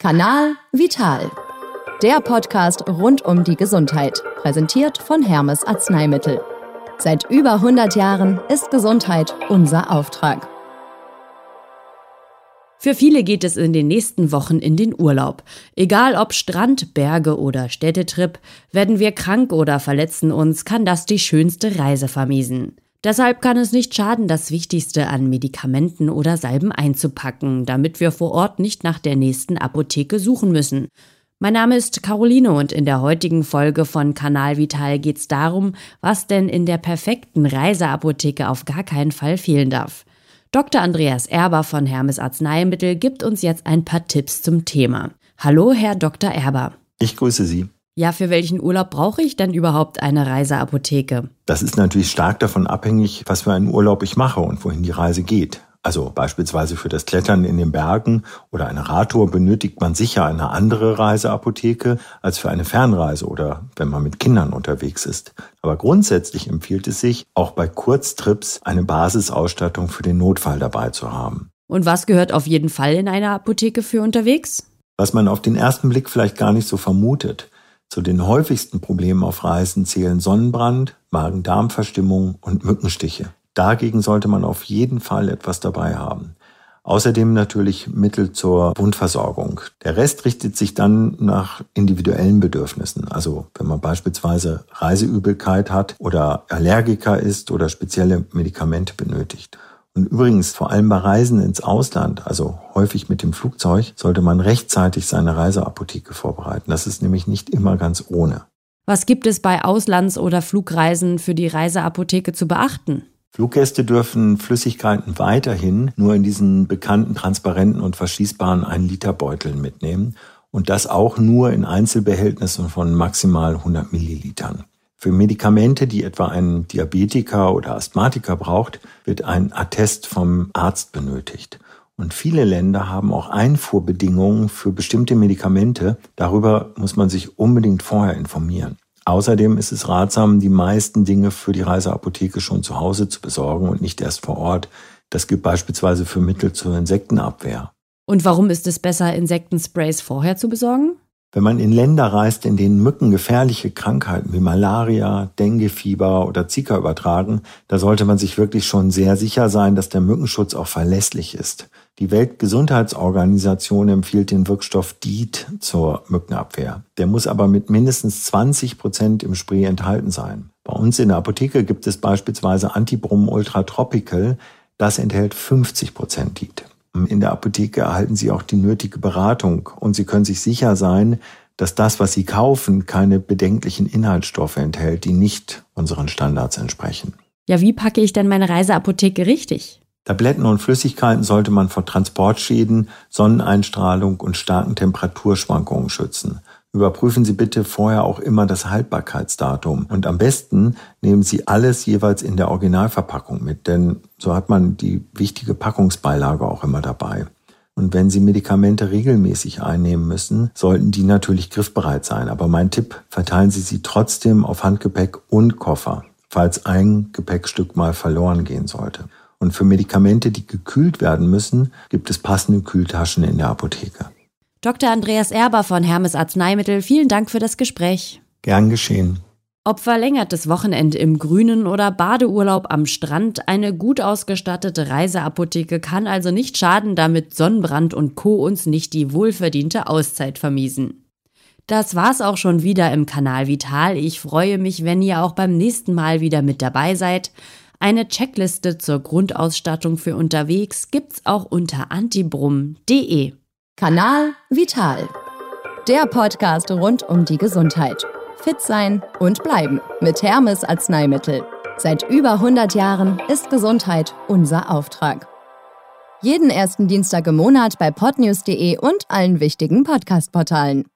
Kanal Vital. Der Podcast rund um die Gesundheit, präsentiert von Hermes Arzneimittel. Seit über 100 Jahren ist Gesundheit unser Auftrag. Für viele geht es in den nächsten Wochen in den Urlaub. Egal ob Strand, Berge oder Städtetrip, werden wir krank oder verletzen uns, kann das die schönste Reise vermiesen. Deshalb kann es nicht schaden, das Wichtigste an Medikamenten oder Salben einzupacken, damit wir vor Ort nicht nach der nächsten Apotheke suchen müssen. Mein Name ist Caroline und in der heutigen Folge von Kanal Vital geht es darum, was denn in der perfekten Reiseapotheke auf gar keinen Fall fehlen darf. Dr. Andreas Erber von Hermes Arzneimittel gibt uns jetzt ein paar Tipps zum Thema. Hallo, Herr Dr. Erber. Ich grüße Sie. Ja, für welchen Urlaub brauche ich denn überhaupt eine Reiseapotheke? Das ist natürlich stark davon abhängig, was für einen Urlaub ich mache und wohin die Reise geht. Also beispielsweise für das Klettern in den Bergen oder eine Radtour benötigt man sicher eine andere Reiseapotheke als für eine Fernreise oder wenn man mit Kindern unterwegs ist. Aber grundsätzlich empfiehlt es sich, auch bei Kurztrips eine Basisausstattung für den Notfall dabei zu haben. Und was gehört auf jeden Fall in eine Apotheke für unterwegs? Was man auf den ersten Blick vielleicht gar nicht so vermutet. Zu den häufigsten Problemen auf Reisen zählen Sonnenbrand, Magen-Darm-Verstimmung und Mückenstiche. Dagegen sollte man auf jeden Fall etwas dabei haben. Außerdem natürlich Mittel zur Wundversorgung. Der Rest richtet sich dann nach individuellen Bedürfnissen. Also wenn man beispielsweise Reiseübelkeit hat oder Allergiker ist oder spezielle Medikamente benötigt. Und übrigens, vor allem bei Reisen ins Ausland, also häufig mit dem Flugzeug, sollte man rechtzeitig seine Reiseapotheke vorbereiten. Das ist nämlich nicht immer ganz ohne. Was gibt es bei Auslands- oder Flugreisen für die Reiseapotheke zu beachten? Fluggäste dürfen Flüssigkeiten weiterhin nur in diesen bekannten transparenten und verschließbaren 1-Liter-Beuteln mitnehmen und das auch nur in Einzelbehältnissen von maximal 100 Millilitern. Für Medikamente, die etwa ein Diabetiker oder Asthmatiker braucht, wird ein Attest vom Arzt benötigt. Und viele Länder haben auch Einfuhrbedingungen für bestimmte Medikamente. Darüber muss man sich unbedingt vorher informieren. Außerdem ist es ratsam, die meisten Dinge für die Reiseapotheke schon zu Hause zu besorgen und nicht erst vor Ort. Das gilt beispielsweise für Mittel zur Insektenabwehr. Und warum ist es besser, Insektensprays vorher zu besorgen? Wenn man in Länder reist, in denen Mücken gefährliche Krankheiten wie Malaria, Denguefieber oder Zika übertragen, da sollte man sich wirklich schon sehr sicher sein, dass der Mückenschutz auch verlässlich ist. Die Weltgesundheitsorganisation empfiehlt den Wirkstoff DEET zur Mückenabwehr. Der muss aber mit mindestens 20 Prozent im Spray enthalten sein. Bei uns in der Apotheke gibt es beispielsweise Antibrum Ultra Tropical. Das enthält 50 Prozent DEET. In der Apotheke erhalten Sie auch die nötige Beratung und Sie können sich sicher sein, dass das, was Sie kaufen, keine bedenklichen Inhaltsstoffe enthält, die nicht unseren Standards entsprechen. Ja, wie packe ich denn meine Reiseapotheke richtig? Tabletten und Flüssigkeiten sollte man vor Transportschäden, Sonneneinstrahlung und starken Temperaturschwankungen schützen. Überprüfen Sie bitte vorher auch immer das Haltbarkeitsdatum und am besten nehmen Sie alles jeweils in der Originalverpackung mit, denn so hat man die wichtige Packungsbeilage auch immer dabei. Und wenn Sie Medikamente regelmäßig einnehmen müssen, sollten die natürlich griffbereit sein. Aber mein Tipp, verteilen Sie sie trotzdem auf Handgepäck und Koffer, falls ein Gepäckstück mal verloren gehen sollte. Und für Medikamente, die gekühlt werden müssen, gibt es passende Kühltaschen in der Apotheke. Dr. Andreas Erber von Hermes Arzneimittel, vielen Dank für das Gespräch. Gern geschehen. Ob verlängertes Wochenende im Grünen oder Badeurlaub am Strand, eine gut ausgestattete Reiseapotheke kann also nicht schaden, damit Sonnenbrand und Co. uns nicht die wohlverdiente Auszeit vermiesen. Das war's auch schon wieder im Kanal Vital. Ich freue mich, wenn ihr auch beim nächsten Mal wieder mit dabei seid. Eine Checkliste zur Grundausstattung für unterwegs gibt's auch unter antibrum.de. Kanal Vital. Der Podcast rund um die Gesundheit. Fit sein und bleiben mit Hermes Arzneimittel. Seit über 100 Jahren ist Gesundheit unser Auftrag. Jeden ersten Dienstag im Monat bei podnews.de und allen wichtigen Podcast-Portalen.